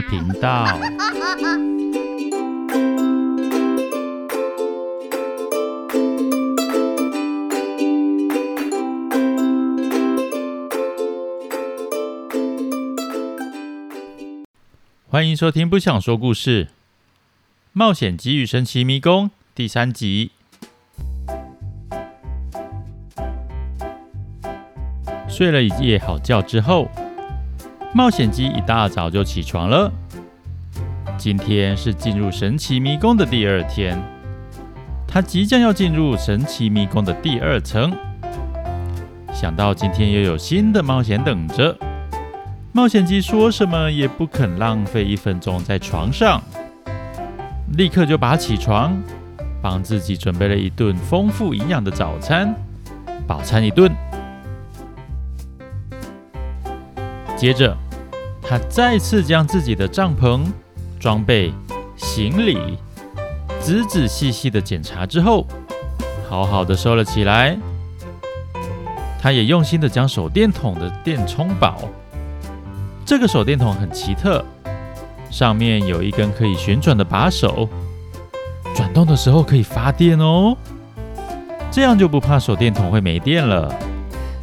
频道。欢迎收听《不想说故事：冒险鸡与神奇迷宫》第三集。睡了一夜好觉之后，冒险鸡一大早就起床了。今天是进入神奇迷宫的第二天，它即将要进入神奇迷宫的第二层。想到今天又有新的冒险等着，冒险鸡说什么也不肯浪费一分钟在床上，立刻就拔起床，帮自己准备了一顿丰富营养的早餐，饱餐一顿。接着，他再次将自己的帐篷、装备、行李仔仔细细的检查之后，好好的收了起来。他也用心的将手电筒的电充饱。这个手电筒很奇特，上面有一根可以旋转的把手，转动的时候可以发电哦。这样就不怕手电筒会没电了。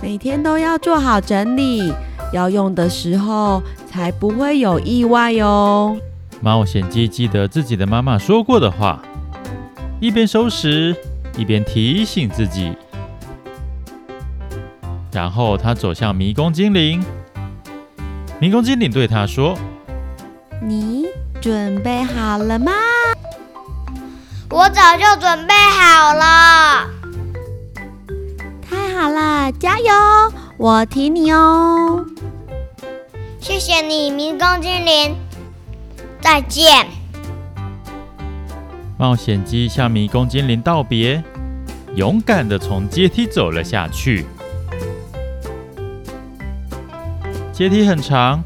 每天都要做好整理。要用的时候才不会有意外哟。冒险鸡记得自己的妈妈说过的话，一边收拾一边提醒自己。然后他走向迷宫精灵，迷宫精灵对他说：“你准备好了吗？”“我早就准备好了。”“太好了，加油！我挺你哦。”谢谢你，迷宫精灵。再见。冒险鸡向迷宫精灵道别，勇敢地从阶梯走了下去。阶梯很长，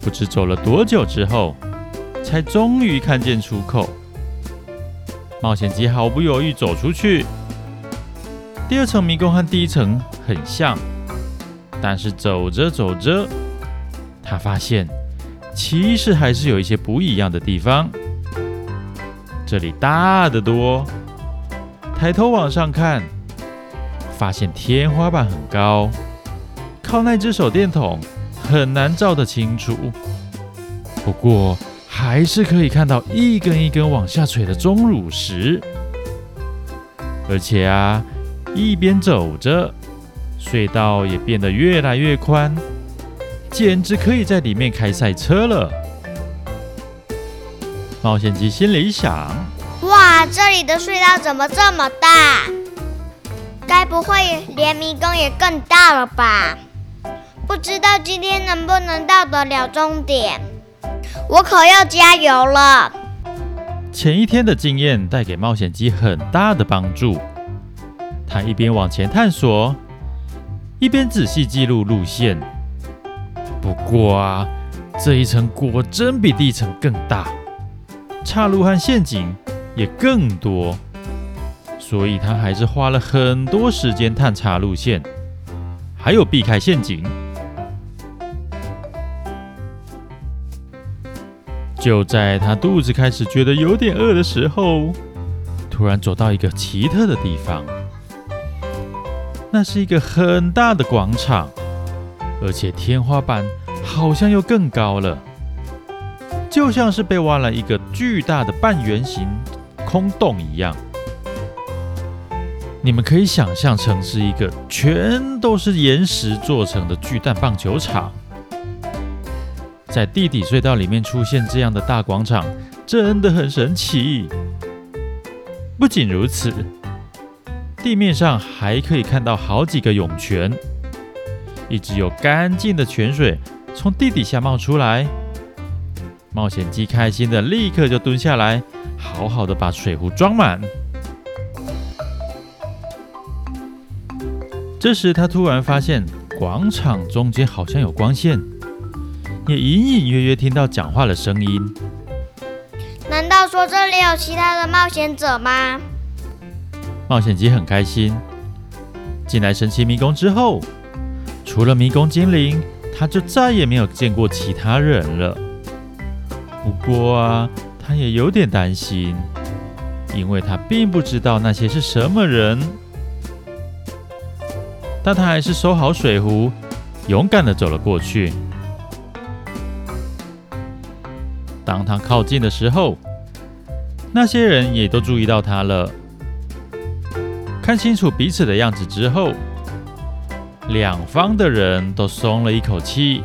不知走了多久之后，才终于看见出口。冒险鸡毫不犹豫走出去。第二层迷宫和第一层很像，但是走着走着。他发现，其实还是有一些不一样的地方。这里大得多，抬头往上看，发现天花板很高，靠那只手电筒很难照得清楚。不过，还是可以看到一根一根往下垂的钟乳石。而且啊，一边走着，隧道也变得越来越宽。简直可以在里面开赛车了！冒险鸡心里想：哇，这里的隧道怎么这么大？该不会连迷宫也更大了吧？不知道今天能不能到得了终点？我可要加油了！前一天的经验带给冒险鸡很大的帮助，他一边往前探索，一边仔细记录路线。不过啊，这一层果真比第一层更大，岔路和陷阱也更多，所以他还是花了很多时间探查路线，还有避开陷阱。就在他肚子开始觉得有点饿的时候，突然走到一个奇特的地方，那是一个很大的广场。而且天花板好像又更高了，就像是被挖了一个巨大的半圆形空洞一样。你们可以想象成是一个全都是岩石做成的巨蛋棒球场。在地底隧道里面出现这样的大广场，真的很神奇。不仅如此，地面上还可以看到好几个涌泉。一直有干净的泉水从地底下冒出来，冒险鸡开心的立刻就蹲下来，好好的把水壶装满。这时他突然发现广场中间好像有光线，也隐隐约约听到讲话的声音。难道说这里有其他的冒险者吗？冒险鸡很开心。进来神奇迷宫之后。除了迷宫精灵，他就再也没有见过其他人了。不过啊，他也有点担心，因为他并不知道那些是什么人。但他还是收好水壶，勇敢的走了过去。当他靠近的时候，那些人也都注意到他了。看清楚彼此的样子之后，两方的人都松了一口气。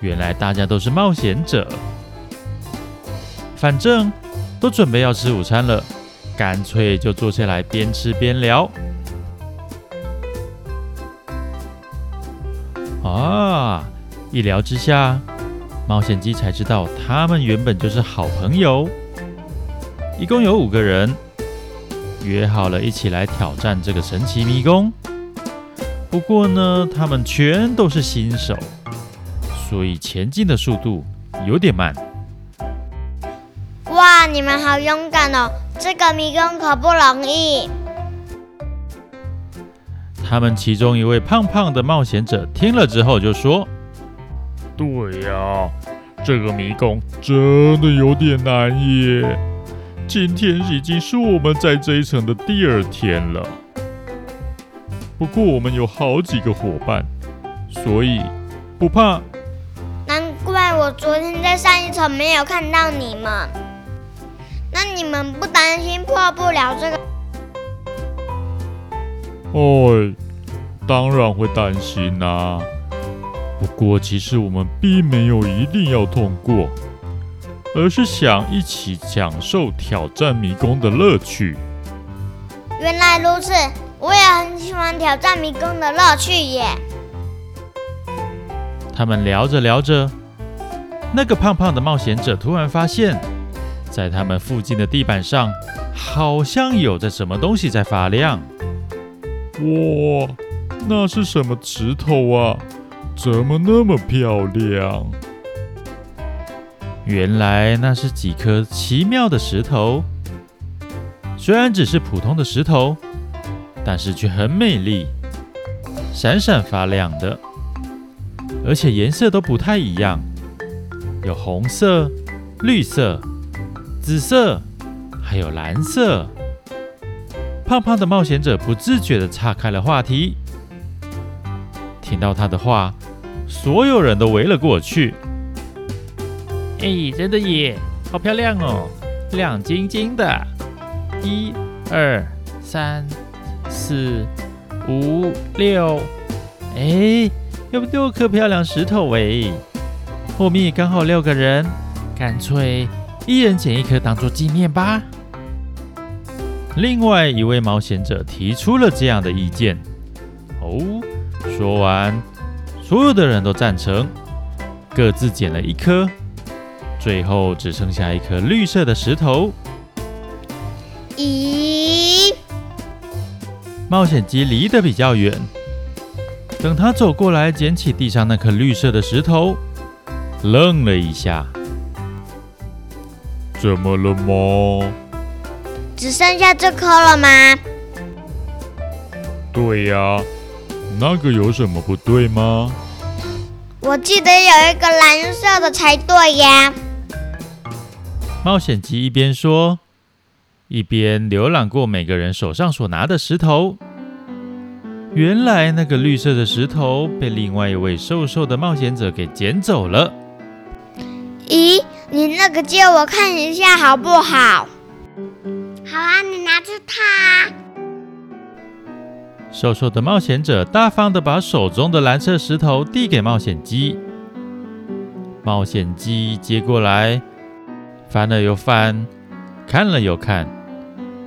原来大家都是冒险者，反正都准备要吃午餐了，干脆就坐下来边吃边聊。啊！一聊之下，冒险鸡才知道他们原本就是好朋友。一共有五个人，约好了一起来挑战这个神奇迷宫。不过呢，他们全都是新手，所以前进的速度有点慢。哇，你们好勇敢哦！这个迷宫可不容易。他们其中一位胖胖的冒险者听了之后就说：“对呀，这个迷宫真的有点难耶。今天已经是我们在这一层的第二天了。”不过我们有好几个伙伴，所以不怕。难怪我昨天在上一层没有看到你们。那你们不担心破不了这个？哎，当然会担心啊。不过其实我们并没有一定要通过，而是想一起享受挑战迷宫的乐趣。原来如此。我也很喜欢挑战迷宫的乐趣耶。他们聊着聊着，那个胖胖的冒险者突然发现，在他们附近的地板上，好像有着什么东西在发亮。哇，那是什么石头啊？怎么那么漂亮？原来那是几颗奇妙的石头，虽然只是普通的石头。但是却很美丽，闪闪发亮的，而且颜色都不太一样，有红色、绿色、紫色，还有蓝色。胖胖的冒险者不自觉地岔开了话题。听到他的话，所有人都围了过去。哎，真的耶，好漂亮哦，亮晶晶的。一、二、三。四、五、六，哎，有六颗漂亮石头哎！后面刚好六个人，干脆一人捡一颗当做纪念吧。另外一位冒险者提出了这样的意见。哦，说完，所有的人都赞成，各自捡了一颗，最后只剩下一颗绿色的石头。咦？冒险鸡离得比较远，等他走过来捡起地上那颗绿色的石头，愣了一下。怎么了吗？只剩下这颗了吗？对呀，那个有什么不对吗？我记得有一个蓝色的才对呀。冒险鸡一边说。一边浏览过每个人手上所拿的石头，原来那个绿色的石头被另外一位瘦瘦的冒险者给捡走了。咦，你那个借我看一下好不好？好啊，你拿着它。瘦瘦的冒险者大方的把手中的蓝色石头递给冒险鸡，冒险鸡接过来，翻了又翻。看了又看，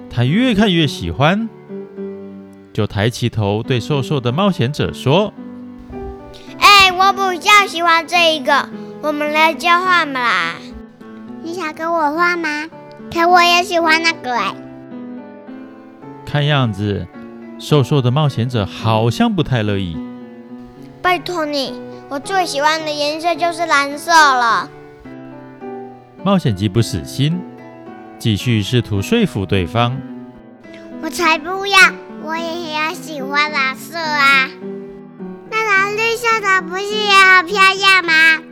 他越看越喜欢，就抬起头对瘦瘦的冒险者说：“哎，我比较喜欢这一个，我们来交换吧。你想跟我换吗？可我也喜欢那个哎。”看样子，瘦瘦的冒险者好像不太乐意。拜托你，我最喜欢的颜色就是蓝色了。冒险鸡不死心。继续试图说服对方。我才不要！我也要喜欢蓝色啊！那蓝绿色的不是也很漂亮吗？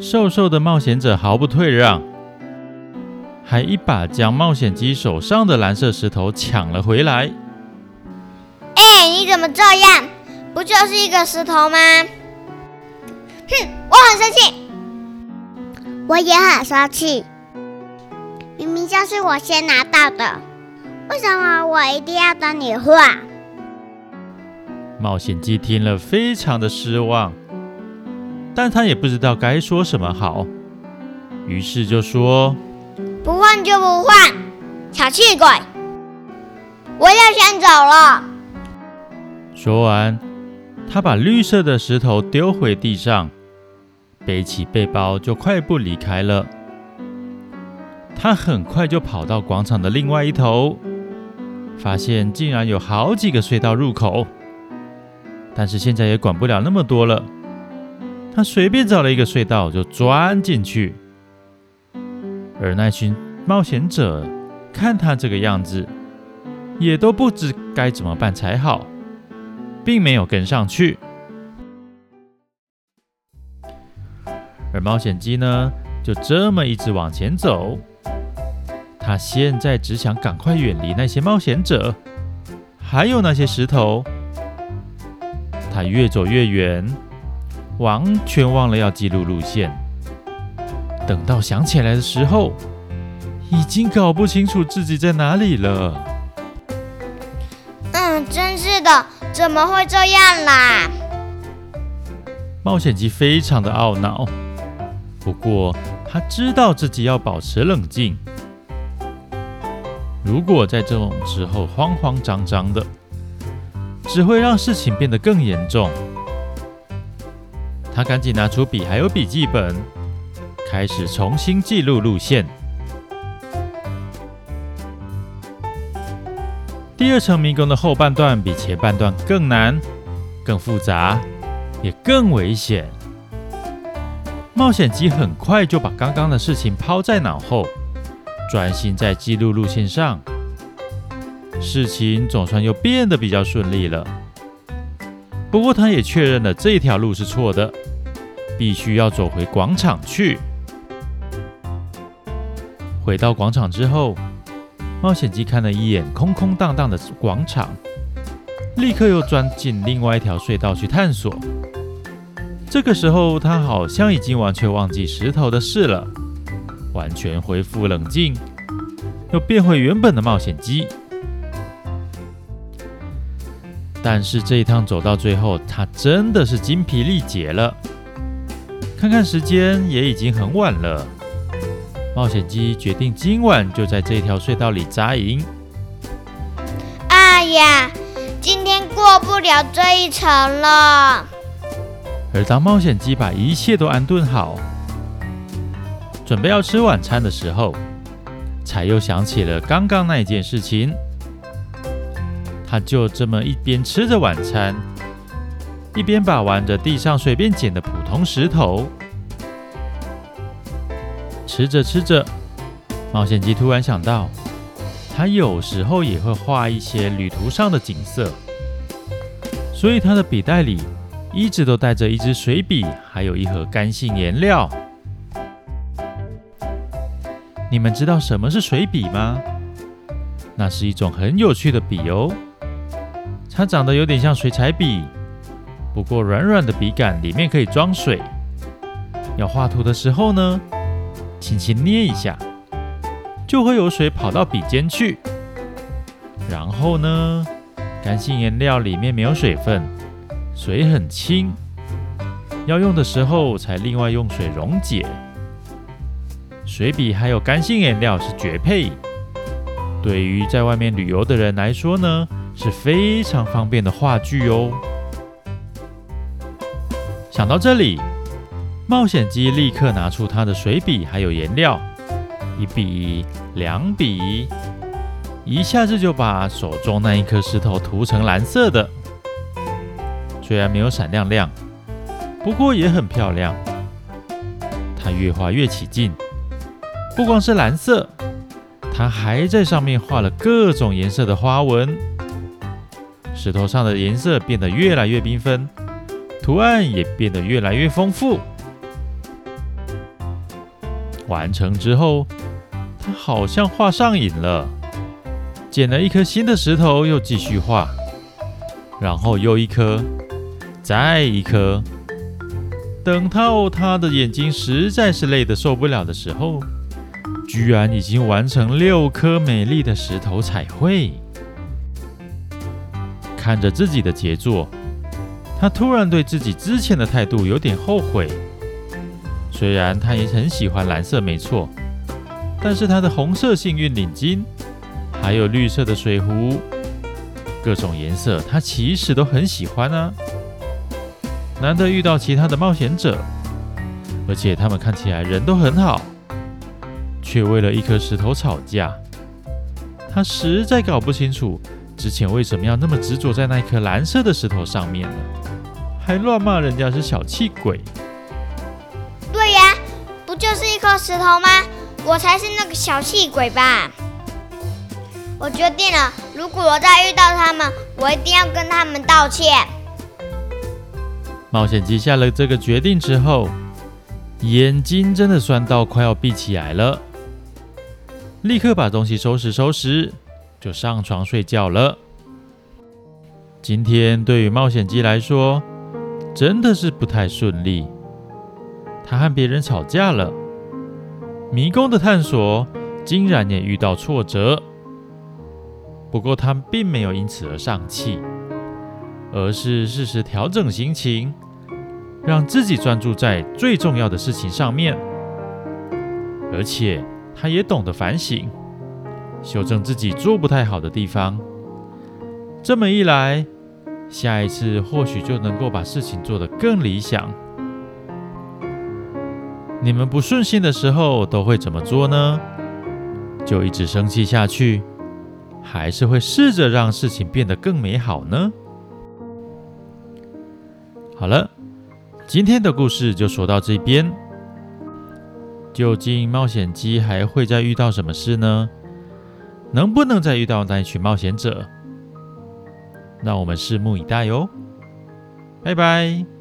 瘦瘦的冒险者毫不退让，还一把将冒险鸡手上的蓝色石头抢了回来。哎，你怎么这样？不就是一个石头吗？哼，我很生气，我也很生气。明明就是我先拿到的，为什么我一定要跟你画？冒险鸡听了，非常的失望，但他也不知道该说什么好，于是就说：“不换就不换，小气鬼！我要先走了。”说完，他把绿色的石头丢回地上，背起背包就快步离开了。他很快就跑到广场的另外一头，发现竟然有好几个隧道入口。但是现在也管不了那么多了，他随便找了一个隧道就钻进去。而那群冒险者看他这个样子，也都不知该怎么办才好，并没有跟上去。而冒险鸡呢，就这么一直往前走。他现在只想赶快远离那些冒险者，还有那些石头。他越走越远，完全忘了要记录路线。等到想起来的时候，已经搞不清楚自己在哪里了。嗯，真是的，怎么会这样啦？冒险鸡非常的懊恼，不过他知道自己要保持冷静。如果在这种时候慌慌张张的，只会让事情变得更严重。他赶紧拿出笔还有笔记本，开始重新记录路线。第二层迷宫的后半段比前半段更难、更复杂，也更危险。冒险鸡很快就把刚刚的事情抛在脑后，专心在记录路线上。事情总算又变得比较顺利了。不过，他也确认了这条路是错的，必须要走回广场去。回到广场之后，冒险鸡看了一眼空空荡荡的广场，立刻又钻进另外一条隧道去探索。这个时候，他好像已经完全忘记石头的事了，完全恢复冷静，又变回原本的冒险鸡。但是这一趟走到最后，他真的是精疲力竭了。看看时间，也已经很晚了。冒险鸡决定今晚就在这条隧道里扎营。哎呀，今天过不了这一层了。而当冒险鸡把一切都安顿好，准备要吃晚餐的时候，才又想起了刚刚那件事情。他就这么一边吃着晚餐，一边把玩着地上随便捡的普通石头。吃着吃着，冒险鸡突然想到，他有时候也会画一些旅途上的景色，所以他的笔袋里一直都带着一支水笔，还有一盒干性颜料。你们知道什么是水笔吗？那是一种很有趣的笔哦。它长得有点像水彩笔，不过软软的笔杆里面可以装水。要画图的时候呢，轻轻捏一下，就会有水跑到笔尖去。然后呢，干性颜料里面没有水分，水很轻，要用的时候才另外用水溶解。水笔还有干性颜料是绝配，对于在外面旅游的人来说呢，是非常方便的画具哦。想到这里，冒险鸡立刻拿出他的水笔还有颜料，一笔两笔，一下子就把手中那一颗石头涂成蓝色的。虽然没有闪亮亮，不过也很漂亮。他越画越起劲，不光是蓝色，他还在上面画了各种颜色的花纹。石头上的颜色变得越来越缤纷，图案也变得越来越丰富。完成之后，他好像画上瘾了，捡了一颗新的石头，又继续画，然后又一颗，再一颗。等到他的眼睛实在是累得受不了的时候，居然已经完成六颗美丽的石头彩绘。看着自己的杰作，他突然对自己之前的态度有点后悔。虽然他也很喜欢蓝色，没错，但是他的红色幸运领巾，还有绿色的水壶，各种颜色他其实都很喜欢啊。难得遇到其他的冒险者，而且他们看起来人都很好，却为了一颗石头吵架。他实在搞不清楚之前为什么要那么执着在那颗蓝色的石头上面呢？还乱骂人家是小气鬼。对呀，不就是一颗石头吗？我才是那个小气鬼吧！我决定了，如果我再遇到他们，我一定要跟他们道歉。冒险鸡下了这个决定之后，眼睛真的酸到快要闭起来了，立刻把东西收拾收拾，就上床睡觉了。今天对于冒险鸡来说，真的是不太顺利。他和别人吵架了，迷宫的探索竟然也遇到挫折。不过他并没有因此而丧气。而是适时调整心情，让自己专注在最重要的事情上面。而且，他也懂得反省，修正自己做不太好的地方。这么一来，下一次或许就能够把事情做得更理想。你们不顺心的时候都会怎么做呢？就一直生气下去，还是会试着让事情变得更美好呢？好了，今天的故事就说到这边。究竟冒险机还会再遇到什么事呢？能不能再遇到那一群冒险者？让我们拭目以待哟。拜拜。